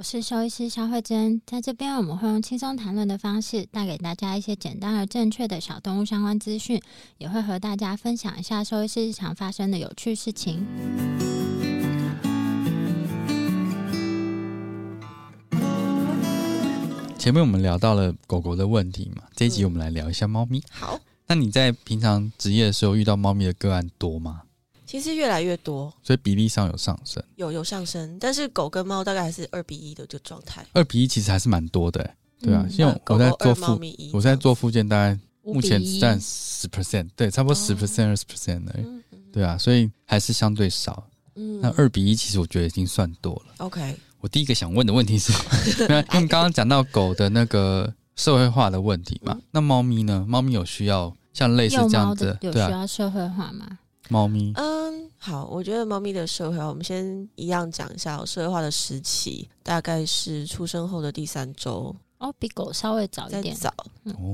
我是兽医师肖慧珍，在这边我们会用轻松谈论的方式，带给大家一些简单而正确的小动物相关资讯，也会和大家分享一下兽医师日常发生的有趣事情。前面我们聊到了狗狗的问题嘛，这一集我们来聊一下猫咪。好，那你在平常职业的时候遇到猫咪的个案多吗？其实越来越多，所以比例上有上升，有有上升，但是狗跟猫大概还是二比一的这个状态。二比一其实还是蛮多的，对啊。因为我在做附，我在做附件，大概目前只占十 percent，对，差不多十 percent 二十 percent 的，对啊，所以还是相对少。嗯，那二比一其实我觉得已经算多了。OK。我第一个想问的问题是，因为刚刚讲到狗的那个社会化的问题嘛，那猫咪呢？猫咪有需要像类似这样子，有需要社会化吗？猫咪，嗯，好，我觉得猫咪的社会化，我们先一样讲一下社会化的时期，大概是出生后的第三周，哦，比狗稍微早一点，早，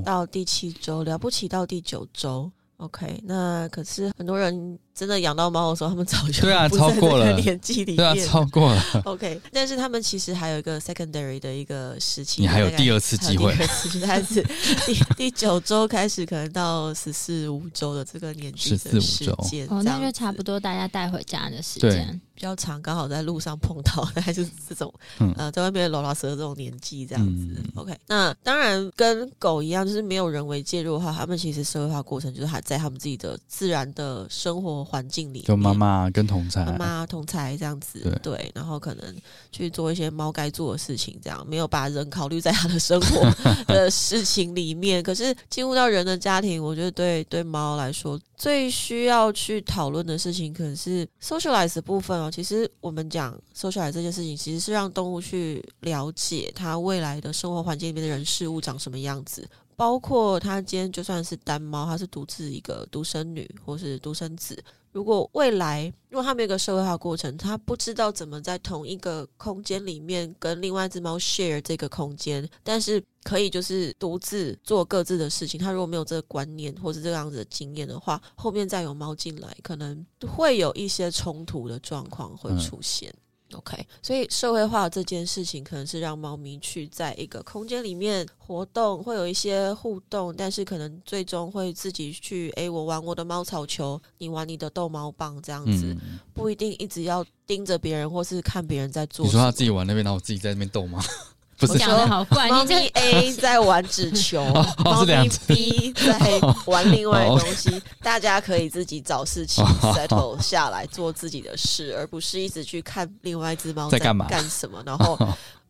到第七周，了不起到第九周，OK，那可是很多人。真的养到猫的时候，他们早就对啊，超过了。年纪里面，对啊，超过了。OK，但是他们其实还有一个 secondary 的一个时期，你还有第二次机会，开始第 第九周开始，可能到十四五周的这个年纪的时间，哦，那就差不多大家带回家的时间。比较长，刚好在路上碰到，还是这种呃，在外面拉拉蛇这种年纪这样子。OK，那当然跟狗一样，就是没有人为介入的话，他们其实社会化过程就是还在他们自己的自然的生活。环境里，就妈妈跟同才，妈妈同才这样子，对，然后可能去做一些猫该做的事情，这样没有把人考虑在他的生活的事情里面。可是进入到人的家庭，我觉得对对猫来说，最需要去讨论的事情，可能是 socialize 部分哦。其实我们讲 socialize 这件事情，其实是让动物去了解它未来的生活环境里面的人事物长什么样子。包括它今天就算是单猫，它是独自一个独生女或是独生子。如果未来如果他没有个社会化过程，他不知道怎么在同一个空间里面跟另外一只猫 share 这个空间，但是可以就是独自做各自的事情。他如果没有这个观念或是这样子的经验的话，后面再有猫进来，可能会有一些冲突的状况会出现。OK，所以社会化这件事情可能是让猫咪去在一个空间里面活动，会有一些互动，但是可能最终会自己去，哎，我玩我的猫草球，你玩你的逗猫棒，这样子不一定一直要盯着别人或是看别人在做。你说他自己玩那边，然后我自己在那边逗吗？不是讲的好怪，猫咪 A 在玩纸球，猫咪 B 在玩另外东西，大家可以自己找事情 settle 下来做自己的事，而不是一直去看另外一只猫在干嘛干什么。然后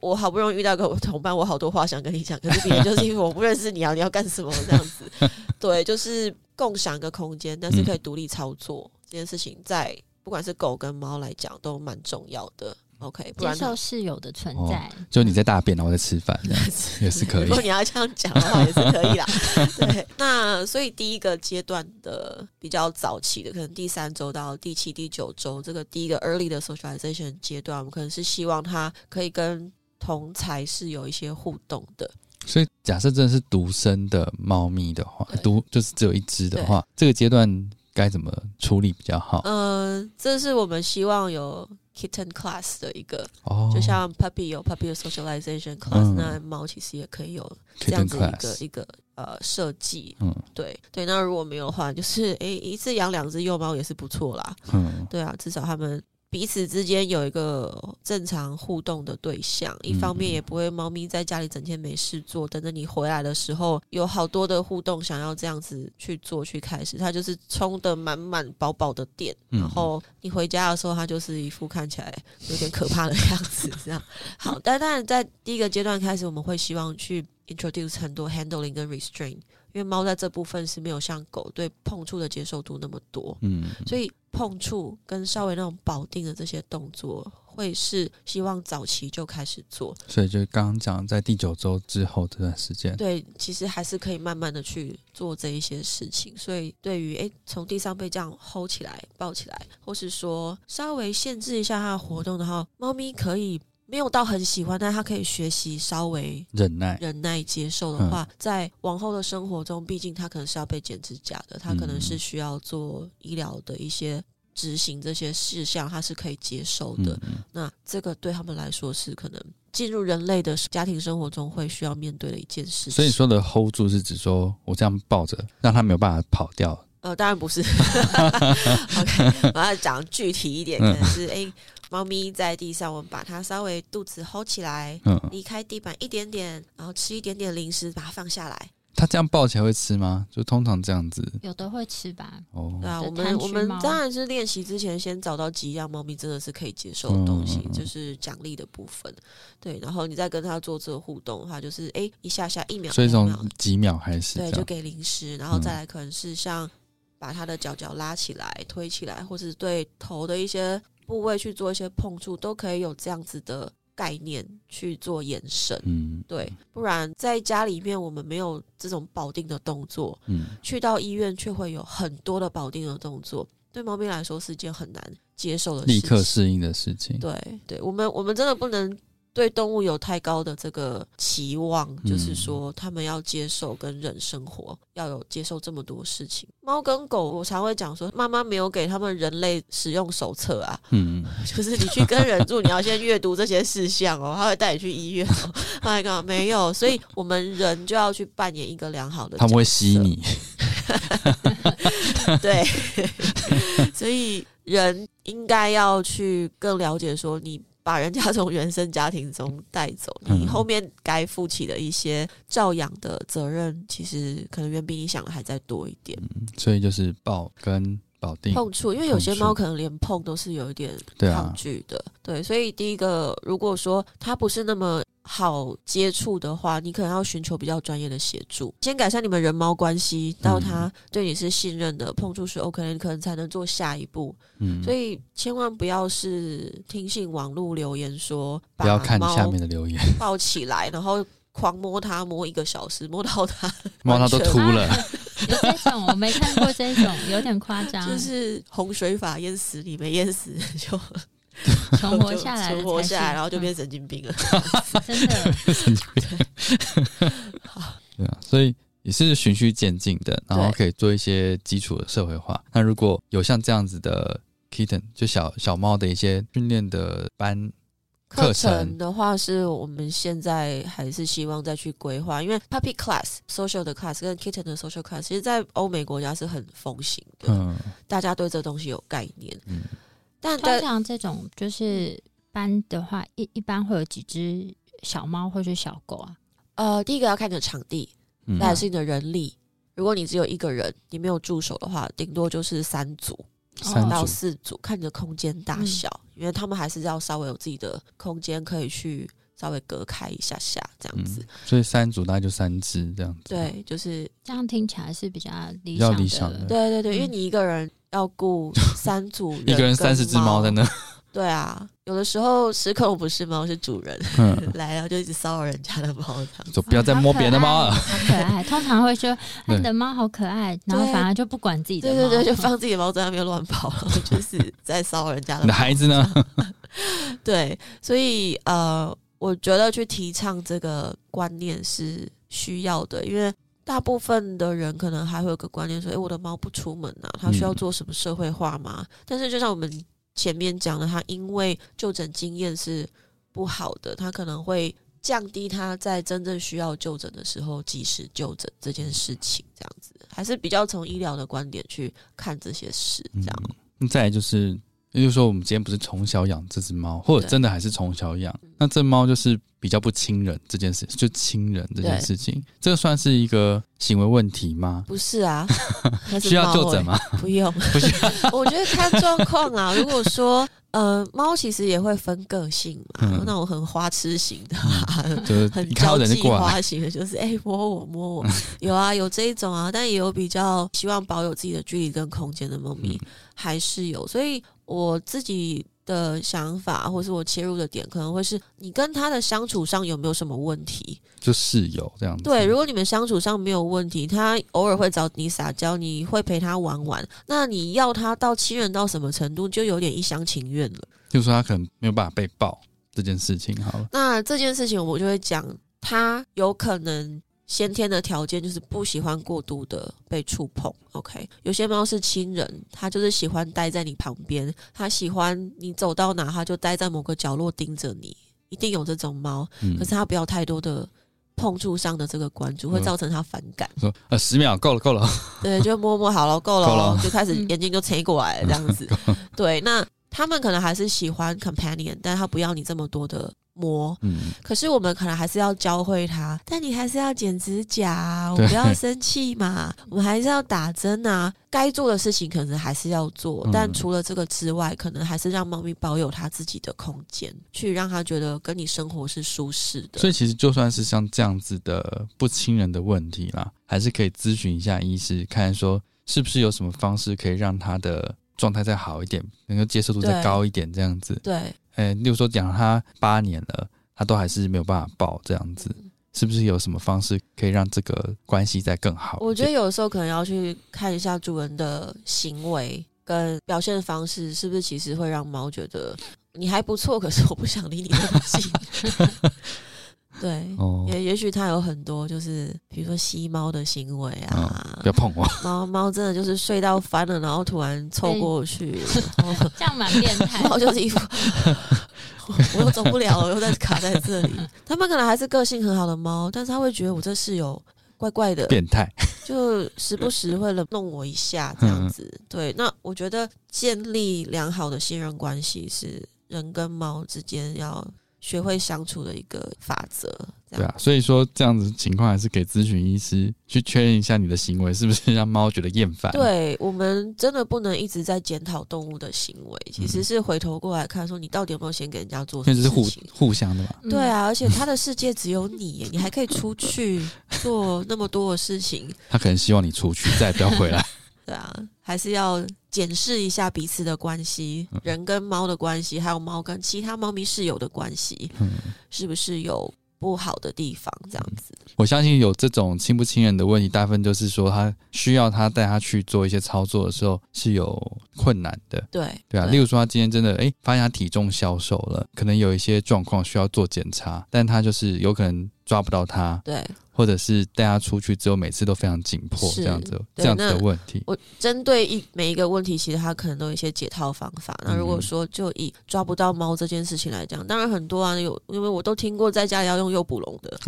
我好不容易遇到个同伴，我好多话想跟你讲，可是别人 就是因为我不认识你啊，你要干什么这样子？对，就是共享一个空间，但是可以独立操作这件事情，在不管是狗跟猫来讲都蛮重要的。OK，接受室友的存在，就你在大便，然后在吃饭，这样子也是可以。如果你要这样讲的话，也是可以啦。对，那所以第一个阶段的比较早期的，可能第三周到第七、第九周，这个第一个 early 的 socialization 阶段，我们可能是希望它可以跟同才是有一些互动的。所以，假设真的是独生的猫咪的话，独就是只有一只的话，这个阶段该怎么处理比较好？嗯，这是我们希望有。Kitten class 的一个，就像 Puppy 有 Puppy 的 socialization class，那猫其实也可以有这样子一个一个呃设计。嗯，对对。那如果没有的话，就是诶，一次养两只幼猫也是不错啦。嗯，对啊，至少他们。彼此之间有一个正常互动的对象，一方面也不会猫咪在家里整天没事做，等着你回来的时候有好多的互动，想要这样子去做去开始，它就是充的满满饱饱的电，然后你回家的时候，它就是一副看起来有点可怕的 样子，这样好。但当然，在第一个阶段开始，我们会希望去 introduce 很多 handling 跟 restraint。因为猫在这部分是没有像狗对碰触的接受度那么多，嗯，所以碰触跟稍微那种保定的这些动作，会是希望早期就开始做。所以就刚刚讲，在第九周之后这段时间，对，其实还是可以慢慢的去做这一些事情。所以对于诶，从地上被这样 hold 起来、抱起来，或是说稍微限制一下它的活动的话，猫咪可以。没有到很喜欢，但他可以学习稍微忍耐、忍耐接受的话，在往后的生活中，毕竟他可能是要被剪指甲的，他可能是需要做医疗的一些执行这些事项，他是可以接受的。那这个对他们来说是可能进入人类的家庭生活中会需要面对的一件事。所以说的 hold 住是指说我这样抱着，让他没有办法跑掉。呃，当然不是。OK，我要讲具体一点，可能是哎。猫咪在地上，我们把它稍微肚子 hold 起来，离开地板一点点，然后吃一点点零食，把它放下来。它这样抱起来会吃吗？就通常这样子，有的会吃吧。哦，对啊，我们我们当然是练习之前先找到几样猫咪真的是可以接受的东西，就是奖励的部分。对，然后你再跟它做这个互动的话，就是哎一下下一秒，所以从几秒开始，对，就给零食，然后再来可能是像把他的脚脚拉起来、推起来，或者是对头的一些。部位去做一些碰触，都可以有这样子的概念去做延伸。嗯，对，不然在家里面我们没有这种保定的动作，嗯，去到医院却会有很多的保定的动作，对猫咪来说是件很难接受的、立刻适应的事情。对，对我们我们真的不能。对动物有太高的这个期望，就是说他们要接受跟人生活，要有接受这么多事情。猫跟狗，我常会讲说，妈妈没有给他们人类使用手册啊，嗯，就是你去跟人住，你要先阅读这些事项哦，他会带你去医院。My God，没有，所以我们人就要去扮演一个良好的，他们会吸你，对，所以人应该要去更了解说你。把人家从原生家庭中带走，你后面该负起的一些照养的责任，其实可能远比你想的还再多一点。所以就是报跟保定碰触，因为有些猫可能连碰都是有一点抗拒的。对，所以第一个，如果说它不是那么。好接触的话，你可能要寻求比较专业的协助，先改善你们人猫关系，到它对你是信任的，碰触是 OK，你可能才能做下一步。嗯，所以千万不要是听信网络留言说，不要看下面的留言，抱起来然后狂摸它，摸一个小时，摸到它，摸它都秃了。有这种我没看过，这种有点夸张，就是洪水法淹死你，没淹死就。存活下来，存活下来，然后就变神经病了。真的，神经病。好，对啊，所以也是循序渐进的，然后可以做一些基础的社会化。那如果有像这样子的 kitten，就小小猫的一些训练的班课程的话，是我们现在还是希望再去规划，因为 puppy class、social 的 class 跟 kitten 的 social class，其实在欧美国家是很风行的，嗯，大家对这东西有概念，嗯。但通常这种就是班的话，一一般会有几只小猫或者小狗啊？呃，第一个要看你的场地，再是你的人力。如果你只有一个人，你没有助手的话，顶多就是三组，三到四组，看你的空间大小，因为他们还是要稍微有自己的空间，可以去稍微隔开一下下这样子。所以三组大概就三只这样子。对，就是这样听起来是比较理想的。对对对，因为你一个人。要顾三组，一个人三十只猫在那。对啊，有的时候失控不是猫，是主人 来了就一直骚扰人家的猫，就不要再摸别人的猫了。好可爱，通常会说你的猫好可爱，然后反而就不管自己的。对对对，就放自己的猫在那边乱跑，就是在骚扰人家的。你的孩子呢？对，所以呃，我觉得去提倡这个观念是需要的，因为。大部分的人可能还会有个观念说：“诶，我的猫不出门啊，它需要做什么社会化吗？”但是就像我们前面讲的，他因为就诊经验是不好的，他可能会降低他在真正需要就诊的时候及时就诊这件事情。这样子还是比较从医疗的观点去看这些事。这样，再来就是也就是说，我们今天不是从小养这只猫，或者真的还是从小养，那这猫就是比较不亲人这件事，就亲人这件事情，这个算是一个行为问题吗？不是啊，需要就诊吗？不用，不需要。我觉得看状况啊。如果说呃，猫其实也会分个性嘛，那种很花痴型的，就是很交际花型的，就是哎摸我摸我，有啊有这一种啊，但也有比较希望保有自己的距离跟空间的猫咪，还是有，所以。我自己的想法，或是我切入的点，可能会是你跟他的相处上有没有什么问题？就室友这样子。对，如果你们相处上没有问题，他偶尔会找你撒娇，你会陪他玩玩，那你要他到亲人到什么程度，就有点一厢情愿了。就说他可能没有办法被抱这件事情，好了。那这件事情我就会讲，他有可能。先天的条件就是不喜欢过度的被触碰，OK？有些猫是亲人，它就是喜欢待在你旁边，它喜欢你走到哪，它就待在某个角落盯着你，一定有这种猫。可是它不要太多的碰触上的这个关注，会造成它反感。说呃，十秒够了，够了。对，就摸摸好了，够了，就开始眼睛就垂过来这样子。对，那他们可能还是喜欢 companion，但他不要你这么多的。摸，嗯，可是我们可能还是要教会他，但你还是要剪指甲，我不要生气嘛，我们还是要打针啊，该做的事情可能还是要做，但除了这个之外，可能还是让猫咪保有它自己的空间，去让它觉得跟你生活是舒适的。所以其实就算是像这样子的不亲人的问题啦，还是可以咨询一下医师，看说是不是有什么方式可以让它的状态再好一点，能够接受度再高一点，这样子。对。呃，例如说讲他八年了，他都还是没有办法抱这样子，是不是有什么方式可以让这个关系再更好？我觉得有时候可能要去看一下主人的行为跟表现方式，是不是其实会让猫觉得你还不错，可是我不想理你那么近。对，也也许它有很多，就是比如说吸猫的行为啊，不要碰我。猫猫真的就是睡到翻了，然后突然凑过去，这样蛮变态。猫就是一副我又走不了我，又在卡在这里。他们可能还是个性很好的猫，但是他会觉得我这室友怪怪的，变态，就时不时会弄我一下这样子。对，那我觉得建立良好的信任关系是人跟猫之间要。学会相处的一个法则，对啊，所以说这样子情况还是给咨询医师去确认一下你的行为是不是让猫觉得厌烦。对我们真的不能一直在检讨动物的行为，其实是回头过来看，说你到底有没有先给人家做，那是互互相的嘛。对啊，而且 他的世界只有你，你还可以出去做那么多的事情。他可能希望你出去，再也不要回来。对啊，还是要检视一下彼此的关系，人跟猫的关系，还有猫跟其他猫咪室友的关系，是不是有不好的地方？这样子，我相信有这种亲不亲人的问题，大部分就是说他需要他带他去做一些操作的时候是有困难的。对对啊，例如说他今天真的哎发现他体重消瘦了，可能有一些状况需要做检查，但他就是有可能抓不到他。对。或者是带他出去之后，每次都非常紧迫，这样子这样子的问题。我针对一每一个问题，其实他可能都有一些解套方法。那如果说就以抓不到猫这件事情来讲，当然很多啊，有因为我都听过在家里要用诱捕笼的。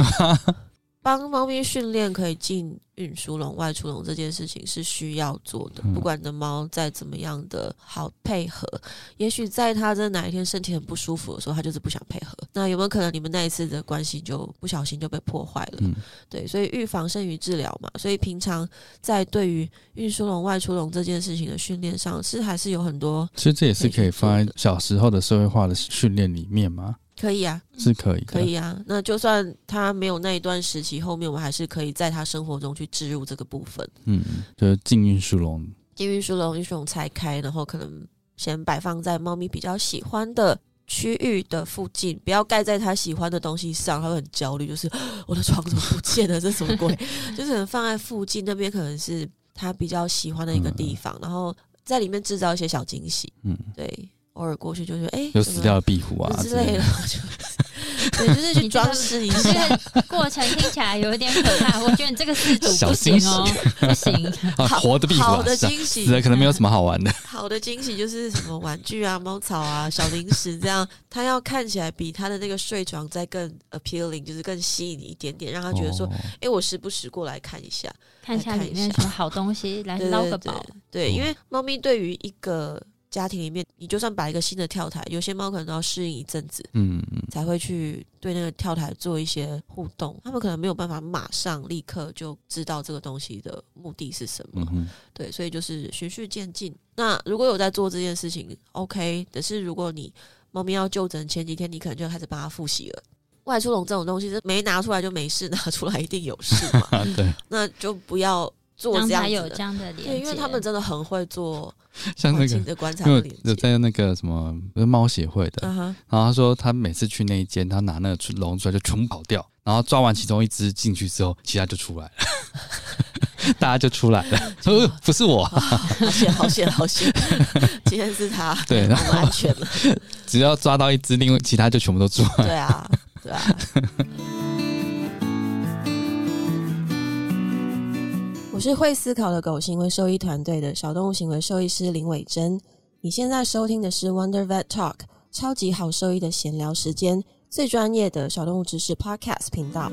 帮猫咪训练可以进运输笼、外出笼这件事情是需要做的。不管你的猫再怎么样的好配合，也许在它的哪一天身体很不舒服的时候，它就是不想配合。那有没有可能你们那一次的关系就不小心就被破坏了？对，所以预防胜于治疗嘛。所以平常在对于运输笼、外出笼这件事情的训练上，是还是有很多。其实这也是可以放在小时候的社会化的训练里面吗？可以啊，是可以，可以啊。那就算他没有那一段时期，后面我们还是可以在他生活中去置入这个部分。嗯，就是禁运输笼，禁运输笼，运输笼拆开，然后可能先摆放在猫咪比较喜欢的区域的附近，不要盖在他喜欢的东西上，他会很焦虑。就是 我的床怎么不见了？这什么鬼？就是放在附近那边，可能是他比较喜欢的一个地方，然后在里面制造一些小惊喜。嗯，对。偶尔过去就是哎，有死掉的壁虎啊之类的，就 对，就是去装饰一下。过程听起来有一点可怕，我觉得你这个事主不行哦，不行。活的壁虎，好的惊喜，死的可能没有什么好玩的。好的惊喜就是什么玩具啊、猫草啊、小零食这样，它要看起来比它的那个睡床再更 appealing，就是更吸引你一点点，让它觉得说，哎，我时不时过来看一下，看一下里面什么好东西，来捞个宝。对，因为猫咪对于一个。家庭里面，你就算摆一个新的跳台，有些猫可能都要适应一阵子，嗯，才会去对那个跳台做一些互动。他们可能没有办法马上立刻就知道这个东西的目的是什么，对，所以就是循序渐进。那如果有在做这件事情，OK。可是如果你猫咪要就诊前几天，你可能就开始帮它复习了。外出笼这种东西是没拿出来就没事，拿出来一定有事嘛？对，那就不要。做这样有这样的连对，因为他们真的很会做，像那个观察，因为有在那个什么猫协会的，然后他说他每次去那一间，他拿那个笼出来就全部跑掉，然后抓完其中一只进去之后，其他就出来了，大家就出来了，说不是我，好险好险好险，今天是他，对，然后安全了，只要抓到一只，另外其他就全部都出来，对啊，对啊。我是会思考的狗行为兽医团队的小动物行为兽医师林伟珍。你现在收听的是 Wonder Vet Talk，超级好兽医的闲聊时间，最专业的小动物知识 Podcast 频道。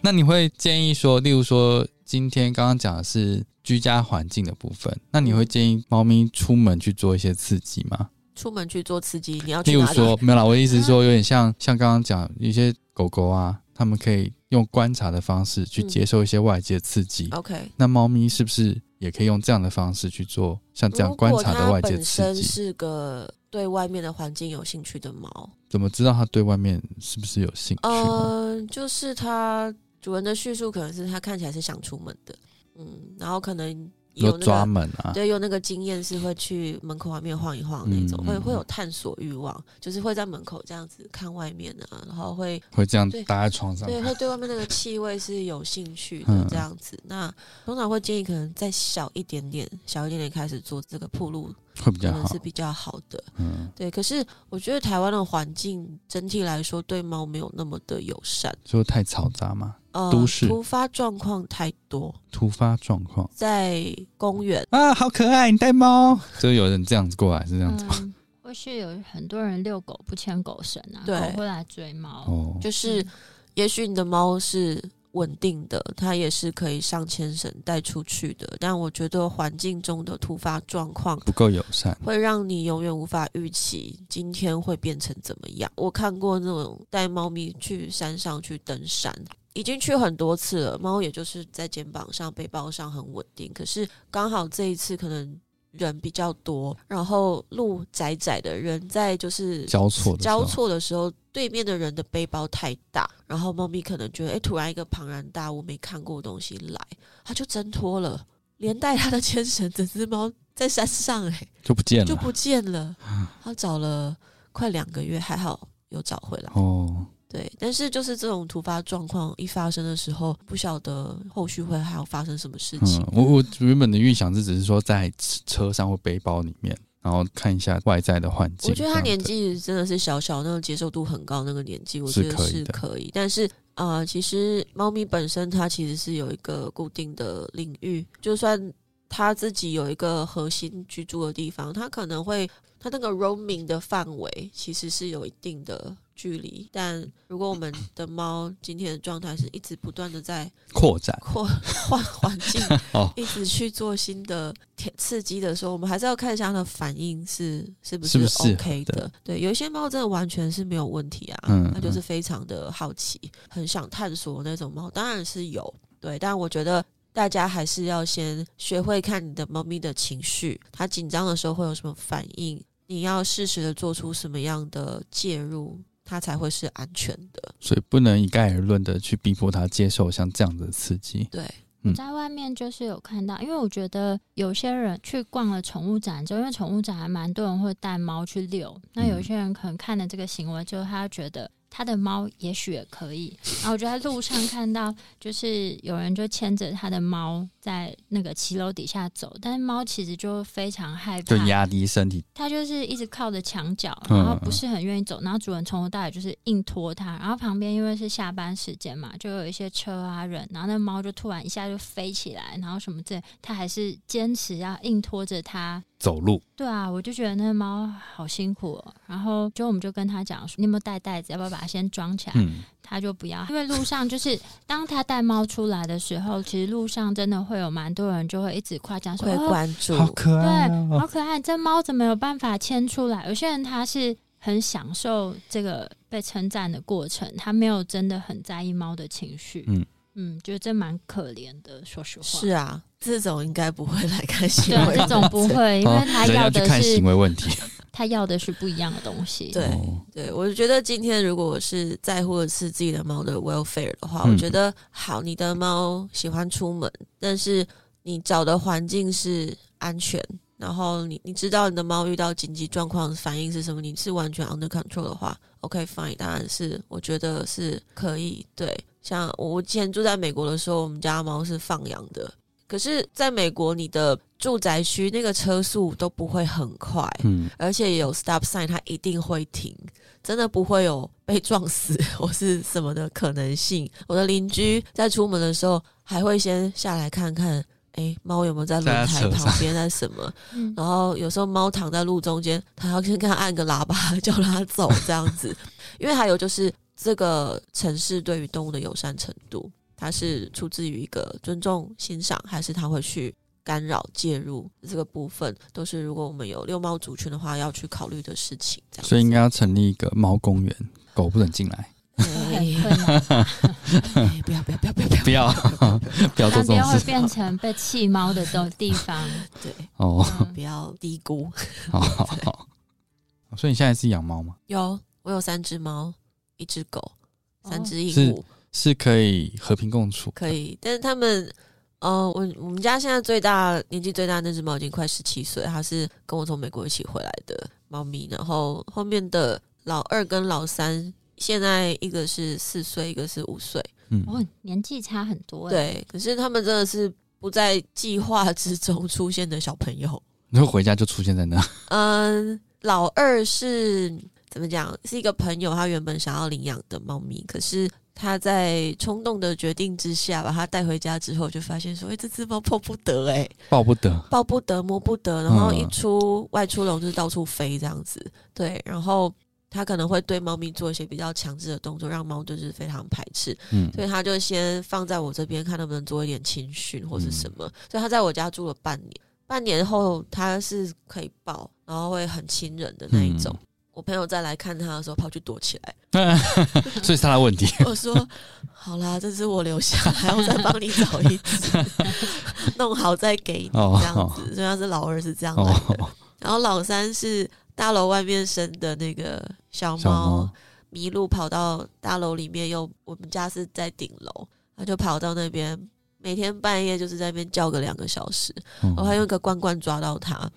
那你会建议说，例如说，今天刚刚讲的是居家环境的部分，那你会建议猫咪出门去做一些刺激吗？出门去做刺激，你要例如说没有啦，我的意思是说，有点像像刚刚讲，一些狗狗啊，他们可以用观察的方式去接受一些外界刺激。OK，那猫咪是不是也可以用这样的方式去做像这样观察的外界刺激？是个对外面的环境有兴趣的猫，怎么知道它对外面是不是有兴趣？嗯，就是它主人的叙述可能是它看起来是想出门的，嗯，然后可能。有抓门啊，对，有那个经验是会去门口外面晃一晃那种，会会有探索欲望，就是会在门口这样子看外面啊，然后会会这样搭在床上，对，会对外面那个气味是有兴趣的这样子。那通常会建议可能再小一点点，小一点点开始做这个铺路，会比较好，是比较好的。嗯，对。可是我觉得台湾的环境整体来说对猫没有那么的友善，就太嘈杂嘛。都市突发状况太多，突发状况在公园啊，好可爱！你带猫，就有人这样子过来，是这样子吗？或是有很多人遛狗不牵狗绳啊，对，会来追猫。哦，就是也许你的猫是稳定的，它也是可以上千绳带出去的，但我觉得环境中的突发状况不够友善，会让你永远无法预期今天会变成怎么样。我看过那种带猫咪去山上去登山。已经去很多次了，猫也就是在肩膀上、背包上很稳定。可是刚好这一次可能人比较多，然后路窄窄的，人在就是交错交错的时候，对面的人的背包太大，然后猫咪可能觉得，哎，突然一个庞然大物没看过的东西来，它就挣脱了，连带它的牵绳，整只猫在山上，哎，就不见了，就不见了。它找了快两个月，还好有找回来。哦。对，但是就是这种突发状况一发生的时候，不晓得后续会还要发生什么事情。我我原本的预想是只是说在车上或背包里面，然后看一下外在的环境。我觉得他年纪真的是小小，那种接受度很高那个年纪，我觉得是可以。但是啊，其实猫咪本身它其实是有一个固定的领域，就算它自己有一个核心居住的地方，它可能会它那个 roaming 的范围其实是有一定的。距离，但如果我们的猫今天的状态是一直不断的在扩展、扩 换环境，一直去做新的刺激的时候，我们还是要看一下它的反应是是不是 OK 的。对，有一些猫真的完全是没有问题啊，嗯它就是非常的好奇，很想探索那种猫，当然是有。对，但我觉得大家还是要先学会看你的猫咪的情绪，它紧张的时候会有什么反应，你要适时的做出什么样的介入。它才会是安全的，所以不能一概而论的去逼迫他接受像这样的刺激。对，我在外面就是有看到，因为我觉得有些人去逛了宠物展之后，因为宠物展还蛮多人会带猫去遛，那有些人可能看了这个行为之后，他觉得他的猫也许也可以。然后我就在路上看到，就是有人就牵着他的猫，在那个骑楼底下走，但是猫其实就非常害怕，就压低身体，它就是一直靠着墙角，然后不是很愿意走，然后主人从头到尾就是硬拖它，然后旁边因为是下班时间嘛，就有一些车啊人，然后那猫就突然一下就飞起来，然后什么这，它还是坚持要硬拖着它走路。对啊，我就觉得那猫好辛苦，哦。然后就我们就跟他讲说，你有没有带袋子，要不要把它先装起来？他就不要，因为路上就是当他带猫出来的时候，其实路上真的会有蛮多人就会一直夸奖说，会关注，好可爱，对，好可爱，这猫怎么有办法牵出来？有些人他是很享受这个被称赞的过程，他没有真的很在意猫的情绪，嗯嗯，觉得这蛮可怜的，说实话。是啊，这种应该不会来看行为，这种不会，因为他要的是行为问题。他要的是不一样的东西。对对，我觉得今天如果我是在乎的是自己的猫的 welfare 的话，我觉得好，你的猫喜欢出门，但是你找的环境是安全，然后你你知道你的猫遇到紧急状况反应是什么，你是完全 under control 的话，OK fine，当然是我觉得是可以。对，像我之前住在美国的时候，我们家猫是放养的。可是，在美国，你的住宅区那个车速都不会很快，嗯，而且有 stop sign，它一定会停，真的不会有被撞死或是什么的可能性。我的邻居在出门的时候，还会先下来看看，哎，猫有没有在轮胎旁边在什么？然后有时候猫躺在路中间，他要先看按个喇叭 叫它走这样子，因为还有就是这个城市对于动物的友善程度。它是出自于一个尊重、欣赏，还是他会去干扰、介入这个部分，都是如果我们有遛猫族群的话要去考虑的事情。这样，所以应该要成立一个猫公园，狗不能进来。不要不要不要不要不要不要做这种事，会变成被弃猫的的地方。对哦，不要低估。好好好。所以你现在是养猫吗？有，我有三只猫，一只狗，三只鹦鹉。是可以和平共处，可以。但是他们，呃，我我们家现在最大年纪最大那只猫已经快十七岁，它是跟我从美国一起回来的猫咪。然后后面的老二跟老三，现在一个是四岁，一个是五岁，嗯，哦，年纪差很多。对，可是他们真的是不在计划之中出现的小朋友。然后回家就出现在那？嗯，老二是怎么讲？是一个朋友，他原本想要领养的猫咪，可是。他在冲动的决定之下把它带回家之后，就发现说：“哎，这只猫抱不得，哎，抱不得，抱不得，摸不得。”然后一出外出笼就是到处飞这样子。对，然后他可能会对猫咪做一些比较强制的动作，让猫就是非常排斥。嗯，所以他就先放在我这边，看能不能做一点情训或是什么。所以他在我家住了半年，半年后他是可以抱，然后会很亲人的那一种。我朋友再来看他的时候，跑去躲起来，所以是他的问题。我说：“好啦，这只我留下来，我再帮你找一只，弄好再给你这样子。”所以他是老二是这样来的，然后老三是大楼外面生的那个小猫，迷路跑到大楼里面，又我们家是在顶楼，他就跑到那边，每天半夜就是在那边叫个两个小时，我还用个罐罐抓到它。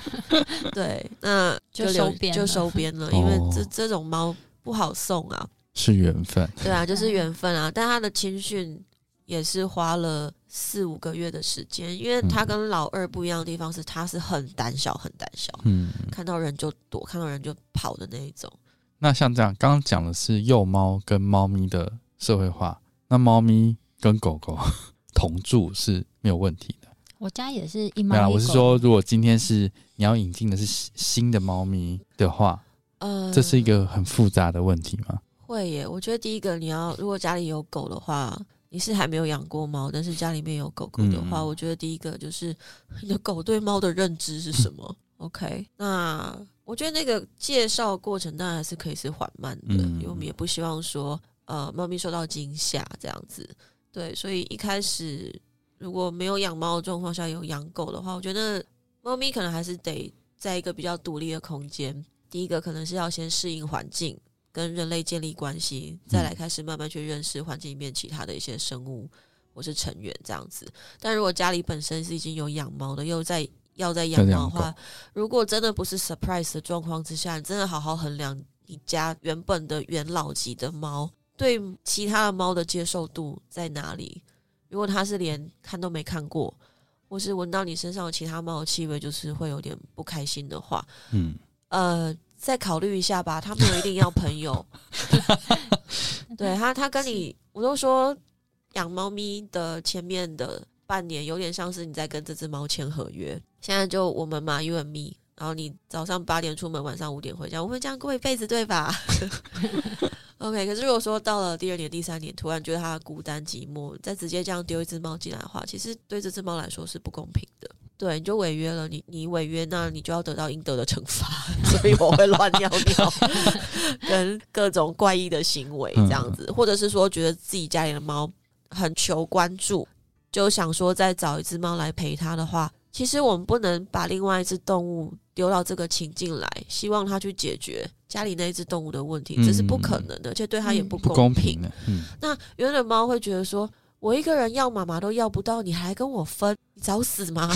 对，那就收编就收编了，因为这这种猫不好送啊，是缘分。对啊，就是缘分啊。但他的青训也是花了四五个月的时间，因为他跟老二不一样的地方是，他是很胆小，很胆小，嗯，看到人就躲，看到人就跑的那一种。那像这样，刚刚讲的是幼猫跟猫咪的社会化，那猫咪跟狗狗 同住是没有问题。我家也是一猫一狗。我是说，如果今天是你要引进的是新的猫咪的话，呃，这是一个很复杂的问题吗？会耶。我觉得第一个，你要如果家里有狗的话，你是还没有养过猫，但是家里面有狗狗的话，我觉得第一个就是你的狗对猫的认知是什么？OK，那我觉得那个介绍过程当然还是可以是缓慢的，因为我们也不希望说呃猫咪受到惊吓这样子。对，所以一开始。如果没有养猫的状况下有养狗的话，我觉得猫咪可能还是得在一个比较独立的空间。第一个可能是要先适应环境，跟人类建立关系，再来开始慢慢去认识环境里面其他的一些生物或是成员这样子。但如果家里本身是已经有养猫的，又在要在养猫的话，如果真的不是 surprise 的状况之下，你真的好好衡量你家原本的元老级的猫对其他的猫的接受度在哪里。如果他是连看都没看过，或是闻到你身上有其他猫的气味，就是会有点不开心的话，嗯，呃，再考虑一下吧。他没有一定要朋友，对他，他跟你，我都说养猫咪的前面的半年，有点像是你在跟这只猫签合约。现在就我们嘛，You and me，然后你早上八点出门，晚上五点回家，我们这样过一辈子，对吧 ？OK，可是如果说到了第二年、第三年，突然觉得它孤单寂寞，再直接这样丢一只猫进来的话，其实对这只猫来说是不公平的。对，你就违约了，你你违约，那你就要得到应得的惩罚。所以我会乱尿尿，跟各种怪异的行为这样子，或者是说觉得自己家里的猫很求关注，就想说再找一只猫来陪它的话。其实我们不能把另外一只动物丢到这个情境来，希望他去解决家里那一只动物的问题，这是不可能的，而且对他也不公平。那原本猫会觉得说：“我一个人要妈妈都要不到，你还跟我分，你找死吗？”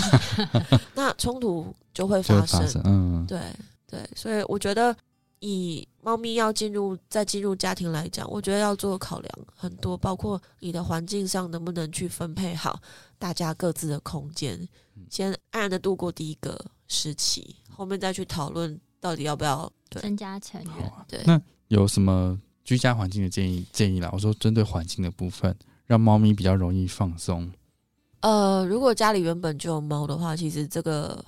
那冲突就会发生。嗯，对对，所以我觉得以猫咪要进入再进入家庭来讲，我觉得要做考量很多，包括你的环境上能不能去分配好大家各自的空间。先安然的度过第一个时期，后面再去讨论到底要不要增加成员。对，那有什么居家环境的建议建议啦？我说针对环境的部分，让猫咪比较容易放松。呃，如果家里原本就有猫的话，其实这个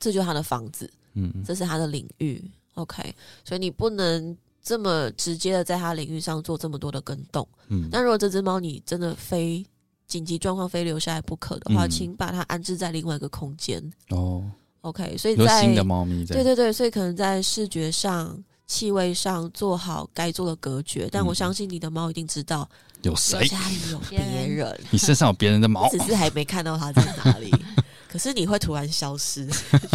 这就是它的房子，嗯，这是它的领域。OK，所以你不能这么直接的在它领域上做这么多的跟动。嗯，那如果这只猫你真的非紧急状况非留下来不可的话，请把它安置在另外一个空间。哦，OK，所以在新的猫咪，对对对，所以可能在视觉上、气味上做好该做的隔绝。但我相信你的猫一定知道有谁家里有别人，你身上有别人的 毛，只是还没看到它在哪里。可是你会突然消失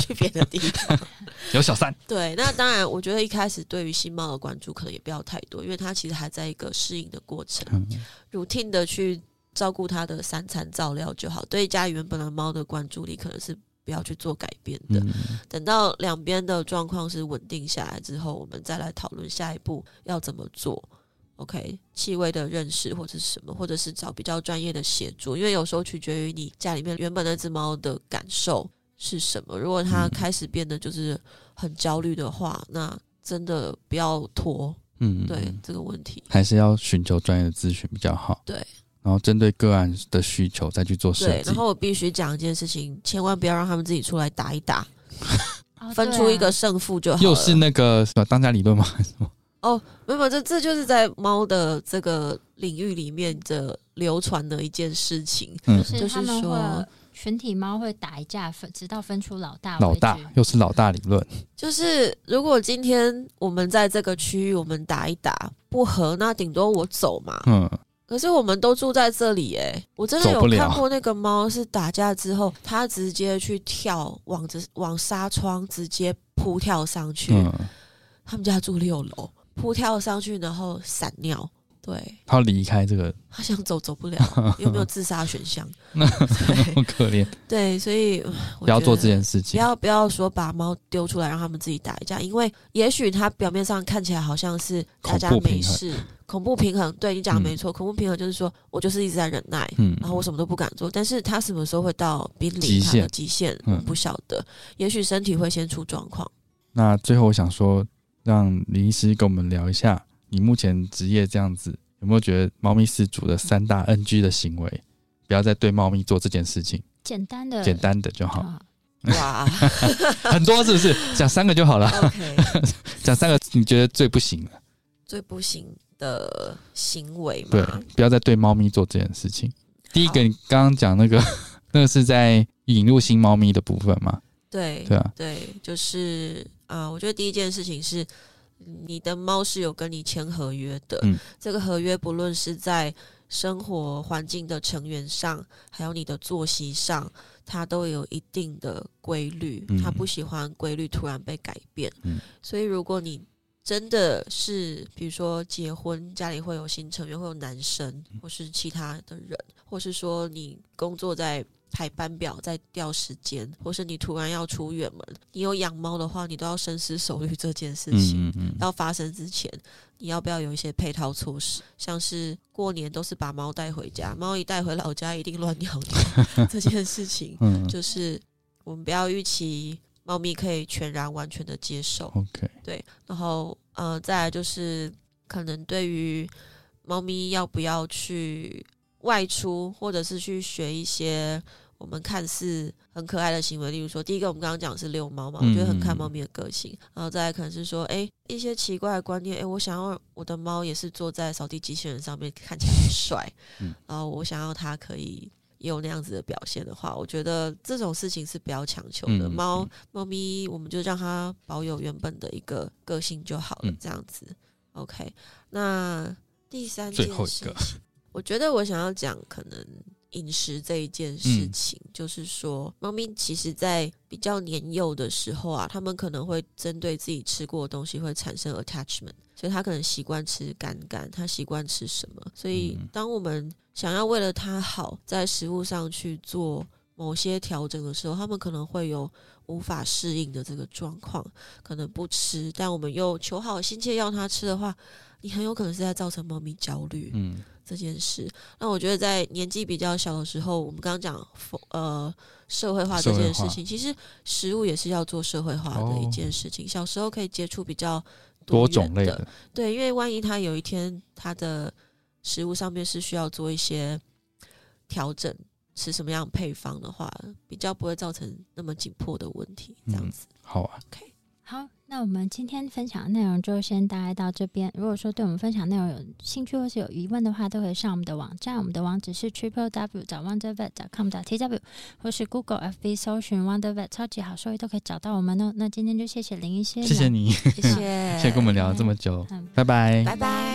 去别的地方。有小三，对，那当然，我觉得一开始对于新猫的关注可能也不要太多，因为它其实还在一个适应的过程，routine 的去。照顾它的三餐照料就好，对家里原本的猫的关注力可能是不要去做改变的。等到两边的状况是稳定下来之后，我们再来讨论下一步要怎么做。OK，气味的认识或者是什么，或者是找比较专业的协助，因为有时候取决于你家里面原本那只猫的感受是什么。如果它开始变得就是很焦虑的话，那真的不要拖。嗯，对这个问题还是要寻求专业的咨询比较好。对。然后针对个案的需求再去做设计。然后我必须讲一件事情，千万不要让他们自己出来打一打，分出一个胜负就好。又是那个什么当家理论吗？什么哦，没有，这这就是在猫的这个领域里面的流传的一件事情。嗯，就是说群体猫会打一架，分直到分出老大。老大又是老大理论。就是如果今天我们在这个区域，我们打一打不合，那顶多我走嘛。嗯。可是我们都住在这里哎，我真的有看过那个猫是打架之后，它直接去跳往着往纱窗直接扑跳上去。他们家住六楼，扑跳上去然后闪尿。对，他离开这个，他想走走不了，有没有自杀选项？那么可怜。对，所以不要做这件事情。不要不要说把猫丢出来让他们自己打一架，因为也许它表面上看起来好像是大家没事，恐怖平衡。对你讲的没错，恐怖平衡就是说我就是一直在忍耐，嗯，然后我什么都不敢做。但是他什么时候会到濒临他的极限？嗯，不晓得。也许身体会先出状况。那最后我想说，让林医师跟我们聊一下。你目前职业这样子，有没有觉得猫咪饲主的三大 NG 的行为？不要再对猫咪做这件事情。简单的，简单的就好。哇，很多是不是？讲三个就好了。OK，讲三个你觉得最不行的？最不行的行为？对，不要再对猫咪做这件事情。第一个，你刚刚讲那个，那个是在引入新猫咪的部分吗？对，对啊，对，就是啊，我觉得第一件事情是。你的猫是有跟你签合约的，这个合约不论是在生活环境的成员上，还有你的作息上，它都有一定的规律。它不喜欢规律突然被改变，所以如果你真的是比如说结婚，家里会有新成员，会有男生或是其他的人，或是说你工作在排班表，在调时间，或是你突然要出远门，你有养猫的话，你都要深思熟虑这件事情。要发生之前，你要不要有一些配套措施？像是过年都是把猫带回家，猫一带回老家一定乱尿尿 这件事情，就是我们不要预期猫咪可以全然完全的接受。OK，对，然后呃，再来就是可能对于猫咪要不要去。外出，或者是去学一些我们看似很可爱的行为，例如说，第一个我们刚刚讲是遛猫嘛，我觉得很看猫咪的个性，然后再来可能是说，哎，一些奇怪的观念，哎，我想要我的猫也是坐在扫地机器人上面，看起来很帅，然后我想要它可以有那样子的表现的话，我觉得这种事情是不要强求的。猫猫咪，我们就让它保有原本的一个个性就好了，这样子。OK，那第三件事情。我觉得我想要讲可能饮食这一件事情，就是说，猫咪其实，在比较年幼的时候啊，他们可能会针对自己吃过的东西会产生 attachment，所以他可能习惯吃干干，他习惯吃什么，所以当我们想要为了他好，在食物上去做某些调整的时候，他们可能会有无法适应的这个状况，可能不吃，但我们又求好心切要他吃的话，你很有可能是在造成猫咪焦虑。嗯。这件事，那我觉得在年纪比较小的时候，我们刚刚讲呃社会化这件事情，其实食物也是要做社会化的一件事情。小时候可以接触比较多种类的，对，因为万一他有一天他的食物上面是需要做一些调整，吃什么样配方的话，比较不会造成那么紧迫的问题。这样子，好啊，OK，好。那我们今天分享的内容就先大概到这边。如果说对我们分享内容有兴趣或是有疑问的话，都可以上我们的网站，我们的网址是 triple w 找 wondervet com 找 t w，或是 Google F B 搜寻 wondervet 超级好所以都可以找到我们哦。那今天就谢谢林一些，谢谢你，谢谢，谢谢跟我们聊了这么久，拜拜，拜拜。